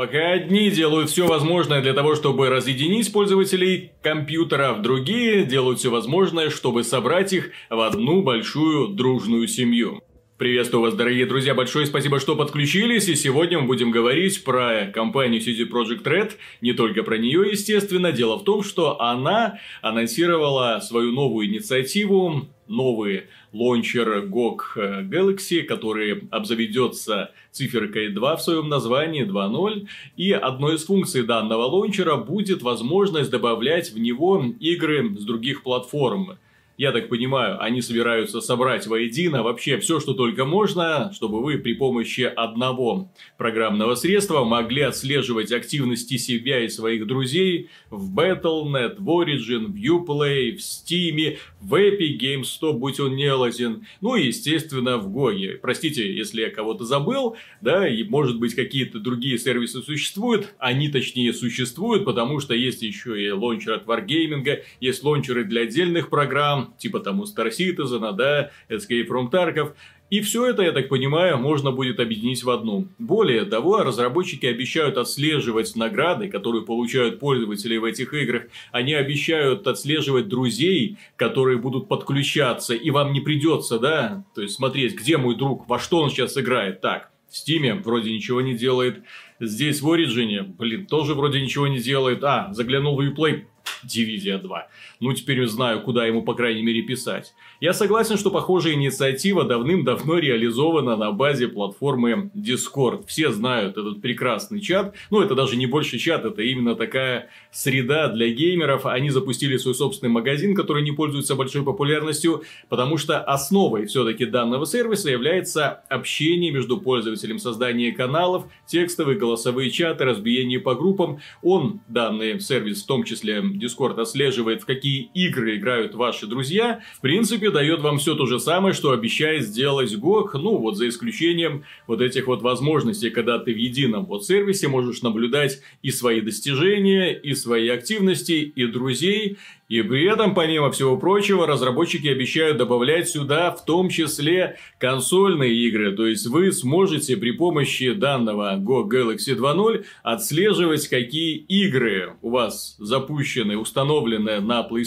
Пока одни делают все возможное для того, чтобы разъединить пользователей компьютеров, другие делают все возможное, чтобы собрать их в одну большую дружную семью. Приветствую вас, дорогие друзья, большое спасибо, что подключились, и сегодня мы будем говорить про компанию CD Projekt Red, не только про нее, естественно. Дело в том, что она анонсировала свою новую инициативу, новый лончер GOG Galaxy, который обзаведется циферкой 2 в своем названии, 2.0, и одной из функций данного лончера будет возможность добавлять в него игры с других платформ я так понимаю, они собираются собрать воедино вообще все, что только можно, чтобы вы при помощи одного программного средства могли отслеживать активности себя и своих друзей в Battle.net, в Origin, в Uplay, в Steam, в Epic Games Store, будь он не лазен, ну и, естественно, в GOG. Простите, если я кого-то забыл, да, и, может быть, какие-то другие сервисы существуют, они, точнее, существуют, потому что есть еще и лончер от Wargaming, есть лончеры для отдельных программ, типа там у Star Citizen, да, Escape from Tarkov. И все это, я так понимаю, можно будет объединить в одну. Более того, разработчики обещают отслеживать награды, которые получают пользователи в этих играх. Они обещают отслеживать друзей, которые будут подключаться, и вам не придется, да, то есть смотреть, где мой друг, во что он сейчас играет. Так, в Стиме вроде ничего не делает. Здесь в Origin, блин, тоже вроде ничего не делает. А, заглянул в Uplay, Дивизия 2. Ну, теперь знаю, куда ему, по крайней мере, писать. Я согласен, что похожая инициатива давным-давно реализована на базе платформы Discord. Все знают этот прекрасный чат. Ну, это даже не больше чат, это именно такая среда для геймеров. Они запустили свой собственный магазин, который не пользуется большой популярностью, потому что основой все-таки данного сервиса является общение между пользователем, создание каналов, текстовые, голосовые чаты, разбиение по группам. Он, данный сервис, в том числе Discord, отслеживает, в какие игры играют ваши друзья. В принципе, дает вам все то же самое, что обещает сделать GOG, ну вот за исключением вот этих вот возможностей, когда ты в едином вот сервисе можешь наблюдать и свои достижения, и свои активности, и друзей, и при этом, помимо всего прочего, разработчики обещают добавлять сюда в том числе консольные игры. То есть вы сможете при помощи данного Go Galaxy 2.0 отслеживать, какие игры у вас запущены, установлены на PlayStation,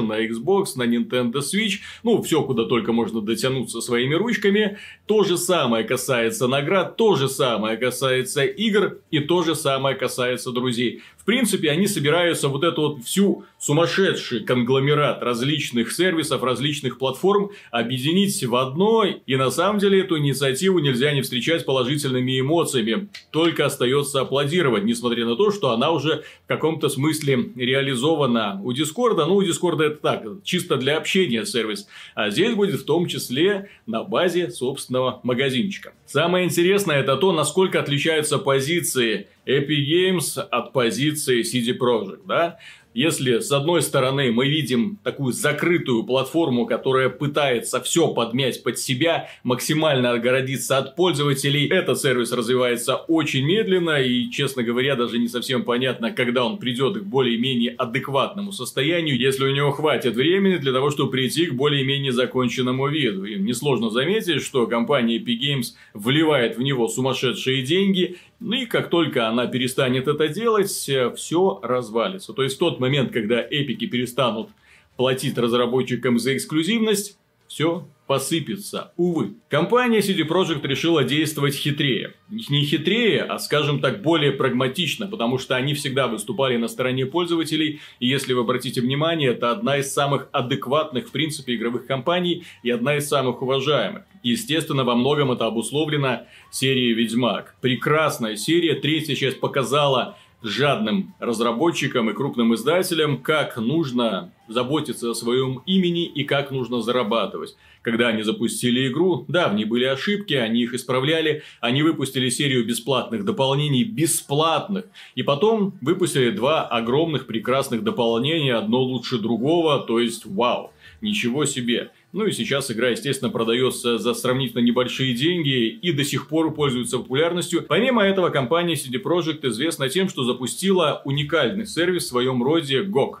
на Xbox, на Nintendo Switch. Ну, все, куда только можно дотянуться своими ручками. То же самое касается наград, то же самое касается игр и то же самое касается друзей. В принципе, они собираются вот эту вот всю сумасшедший конгломерат различных сервисов, различных платформ объединить в одно. И на самом деле эту инициативу нельзя не встречать положительными эмоциями. Только остается аплодировать, несмотря на то, что она уже в каком-то смысле реализована у Дискорда. Ну, у Дискорда это так, чисто для общения сервис. А здесь будет в том числе на базе собственного магазинчика. Самое интересное это то, насколько отличаются позиции Epic Games от позиции CD Projekt, да? Если с одной стороны мы видим такую закрытую платформу, которая пытается все подмять под себя, максимально отгородиться от пользователей, этот сервис развивается очень медленно и, честно говоря, даже не совсем понятно, когда он придет к более-менее адекватному состоянию, если у него хватит времени для того, чтобы прийти к более-менее законченному виду. И несложно заметить, что компания Epic Games вливает в него сумасшедшие деньги, ну и как только она перестанет это делать, все развалится. То есть тот момент, когда эпики перестанут платить разработчикам за эксклюзивность, все посыпется. Увы. Компания CD Projekt решила действовать хитрее. Не хитрее, а, скажем так, более прагматично, потому что они всегда выступали на стороне пользователей, и если вы обратите внимание, это одна из самых адекватных, в принципе, игровых компаний и одна из самых уважаемых. Естественно, во многом это обусловлено серией «Ведьмак». Прекрасная серия, третья часть показала жадным разработчикам и крупным издателям, как нужно заботиться о своем имени и как нужно зарабатывать. Когда они запустили игру, да, в ней были ошибки, они их исправляли, они выпустили серию бесплатных дополнений, бесплатных, и потом выпустили два огромных прекрасных дополнения, одно лучше другого, то есть вау, ничего себе. Ну и сейчас игра, естественно, продается за сравнительно небольшие деньги и до сих пор пользуется популярностью. Помимо этого, компания CD Projekt известна тем, что запустила уникальный сервис в своем роде GOG.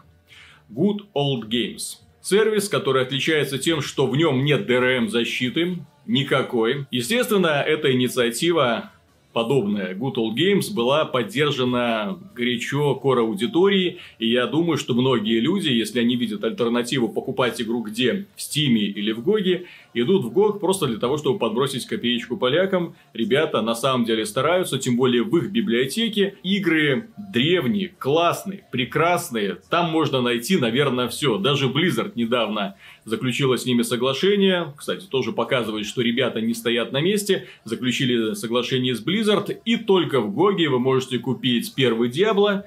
Good Old Games. Сервис, который отличается тем, что в нем нет DRM защиты, никакой. Естественно, эта инициатива подобная Good Old Games была поддержана горячо core аудиторией, и я думаю, что многие люди, если они видят альтернативу покупать игру где? В Steam или в GOG, идут в GOG просто для того, чтобы подбросить копеечку полякам. Ребята на самом деле стараются, тем более в их библиотеке игры древние, классные, прекрасные. Там можно найти, наверное, все. Даже Blizzard недавно заключила с ними соглашение. Кстати, тоже показывает, что ребята не стоят на месте. Заключили соглашение с Blizzard. И только в Гоге вы можете купить первый Диабло.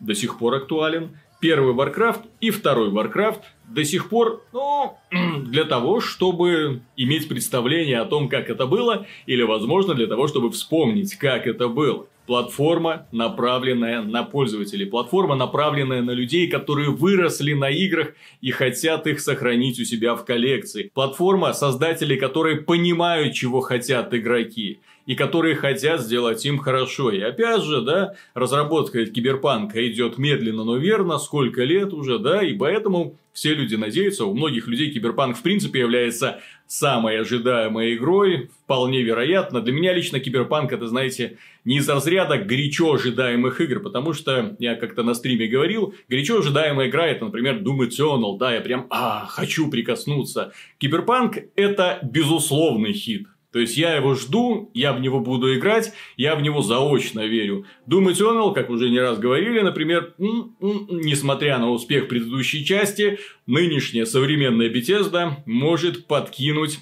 До сих пор актуален. Первый Warcraft и второй Warcraft до сих пор, ну, для того, чтобы иметь представление о том, как это было, или, возможно, для того, чтобы вспомнить, как это было. Платформа, направленная на пользователей. Платформа, направленная на людей, которые выросли на играх и хотят их сохранить у себя в коллекции. Платформа, создатели которой понимают, чего хотят игроки и которые хотят сделать им хорошо. И опять же, да, разработка киберпанка идет медленно, но верно, сколько лет уже, да, и поэтому все люди надеются, у многих людей киберпанк в принципе является самой ожидаемой игрой, вполне вероятно. Для меня лично киберпанк это, знаете, не из разряда горячо ожидаемых игр, потому что я как-то на стриме говорил, горячо ожидаемая игра это, например, Doom Eternal, да, я прям, а, хочу прикоснуться. Киберпанк это безусловный хит. То есть я его жду, я в него буду играть, я в него заочно верю. Doom Eternal, как уже не раз говорили, например, несмотря на успех предыдущей части, нынешняя современная Bethesda может подкинуть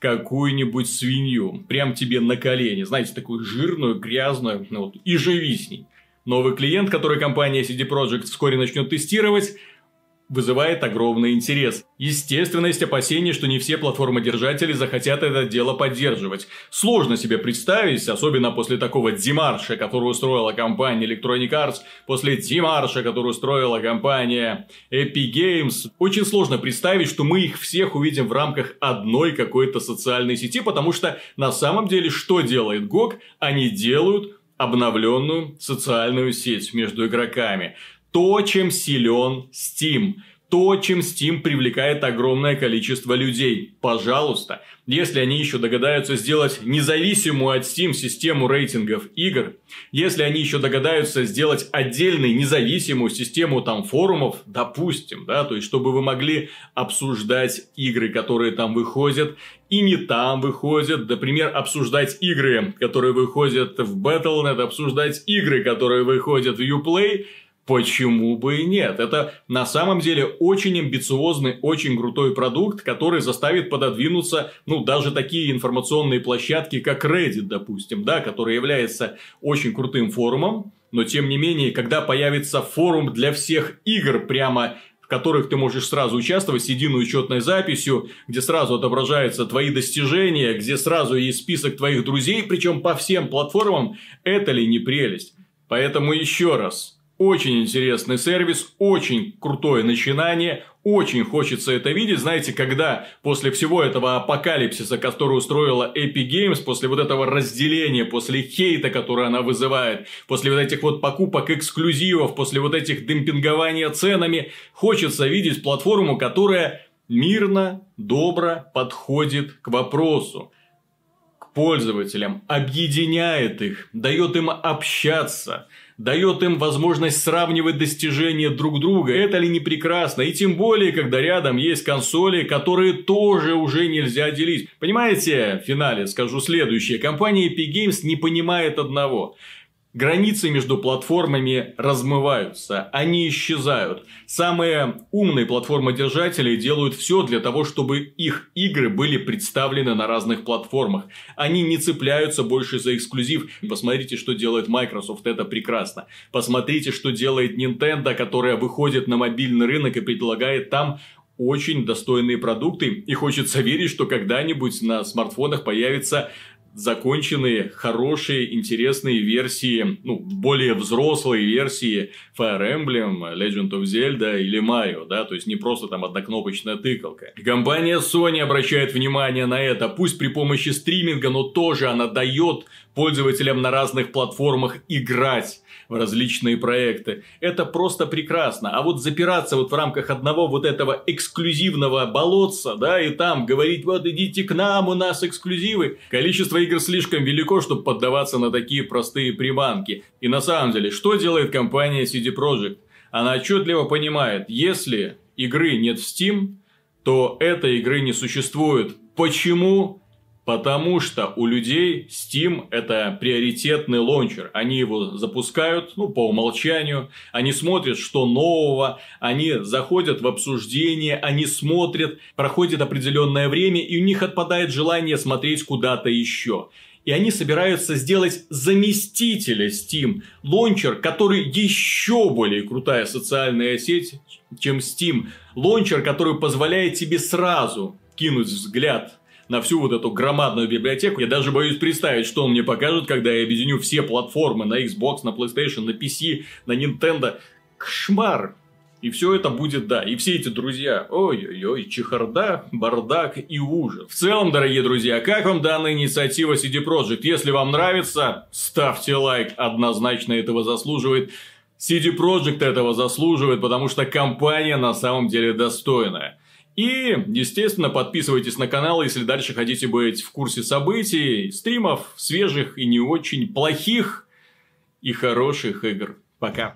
какую-нибудь свинью. Прям тебе на колени. Знаете, такую жирную, грязную, ну, вот, и живи с ней. Новый клиент, который компания CD Projekt вскоре начнет тестировать, вызывает огромный интерес. Естественно, есть опасения, что не все платформодержатели захотят это дело поддерживать. Сложно себе представить, особенно после такого демарша, который устроила компания Electronic Arts, после демарша, который устроила компания Epic Games. Очень сложно представить, что мы их всех увидим в рамках одной какой-то социальной сети, потому что на самом деле что делает GOG? Они делают обновленную социальную сеть между игроками то, чем силен Steam. То, чем Steam привлекает огромное количество людей. Пожалуйста, если они еще догадаются сделать независимую от Steam систему рейтингов игр, если они еще догадаются сделать отдельную независимую систему там форумов, допустим, да, то есть чтобы вы могли обсуждать игры, которые там выходят, и не там выходят, например, обсуждать игры, которые выходят в Battle.net, обсуждать игры, которые выходят в Uplay – Почему бы и нет? Это на самом деле очень амбициозный, очень крутой продукт, который заставит пододвинуться, ну, даже такие информационные площадки, как Reddit, допустим, да, который является очень крутым форумом, но тем не менее, когда появится форум для всех игр прямо в которых ты можешь сразу участвовать с единой учетной записью, где сразу отображаются твои достижения, где сразу есть список твоих друзей, причем по всем платформам, это ли не прелесть? Поэтому еще раз, очень интересный сервис, очень крутое начинание, очень хочется это видеть. Знаете, когда после всего этого апокалипсиса, который устроила Epic Games, после вот этого разделения, после хейта, который она вызывает, после вот этих вот покупок эксклюзивов, после вот этих демпингования ценами, хочется видеть платформу, которая мирно, добро подходит к вопросу к пользователям, объединяет их, дает им общаться – дает им возможность сравнивать достижения друг друга. Это ли не прекрасно? И тем более, когда рядом есть консоли, которые тоже уже нельзя делить. Понимаете, в финале скажу следующее. Компания Epic Games не понимает одного. Границы между платформами размываются, они исчезают. Самые умные платформодержатели делают все для того, чтобы их игры были представлены на разных платформах. Они не цепляются больше за эксклюзив. Посмотрите, что делает Microsoft, это прекрасно. Посмотрите, что делает Nintendo, которая выходит на мобильный рынок и предлагает там очень достойные продукты. И хочется верить, что когда-нибудь на смартфонах появится законченные, хорошие, интересные версии, ну, более взрослые версии Fire Emblem, Legend of Zelda или Mario, да, то есть не просто там однокнопочная тыкалка. Компания Sony обращает внимание на это, пусть при помощи стриминга, но тоже она дает пользователям на разных платформах играть в различные проекты. Это просто прекрасно. А вот запираться вот в рамках одного вот этого эксклюзивного болотца, да, и там говорить, вот идите к нам, у нас эксклюзивы. Количество игр слишком велико, чтобы поддаваться на такие простые приманки. И на самом деле, что делает компания CD Projekt? Она отчетливо понимает, если игры нет в Steam, то этой игры не существует. Почему? Потому что у людей Steam это приоритетный лончер. Они его запускают, ну, по умолчанию. Они смотрят, что нового. Они заходят в обсуждение, они смотрят. Проходит определенное время, и у них отпадает желание смотреть куда-то еще. И они собираются сделать заместителя Steam. Лончер, который еще более крутая социальная сеть, чем Steam. Лончер, который позволяет тебе сразу кинуть взгляд на всю вот эту громадную библиотеку. Я даже боюсь представить, что он мне покажет, когда я объединю все платформы на Xbox, на PlayStation, на PC, на Nintendo. Кошмар! И все это будет, да, и все эти друзья, ой-ой-ой, чехарда, бардак и ужас. В целом, дорогие друзья, как вам данная инициатива CD Projekt? Если вам нравится, ставьте лайк, однозначно этого заслуживает. CD Projekt этого заслуживает, потому что компания на самом деле достойная. И, естественно, подписывайтесь на канал, если дальше хотите быть в курсе событий, стримов, свежих и не очень плохих и хороших игр. Пока.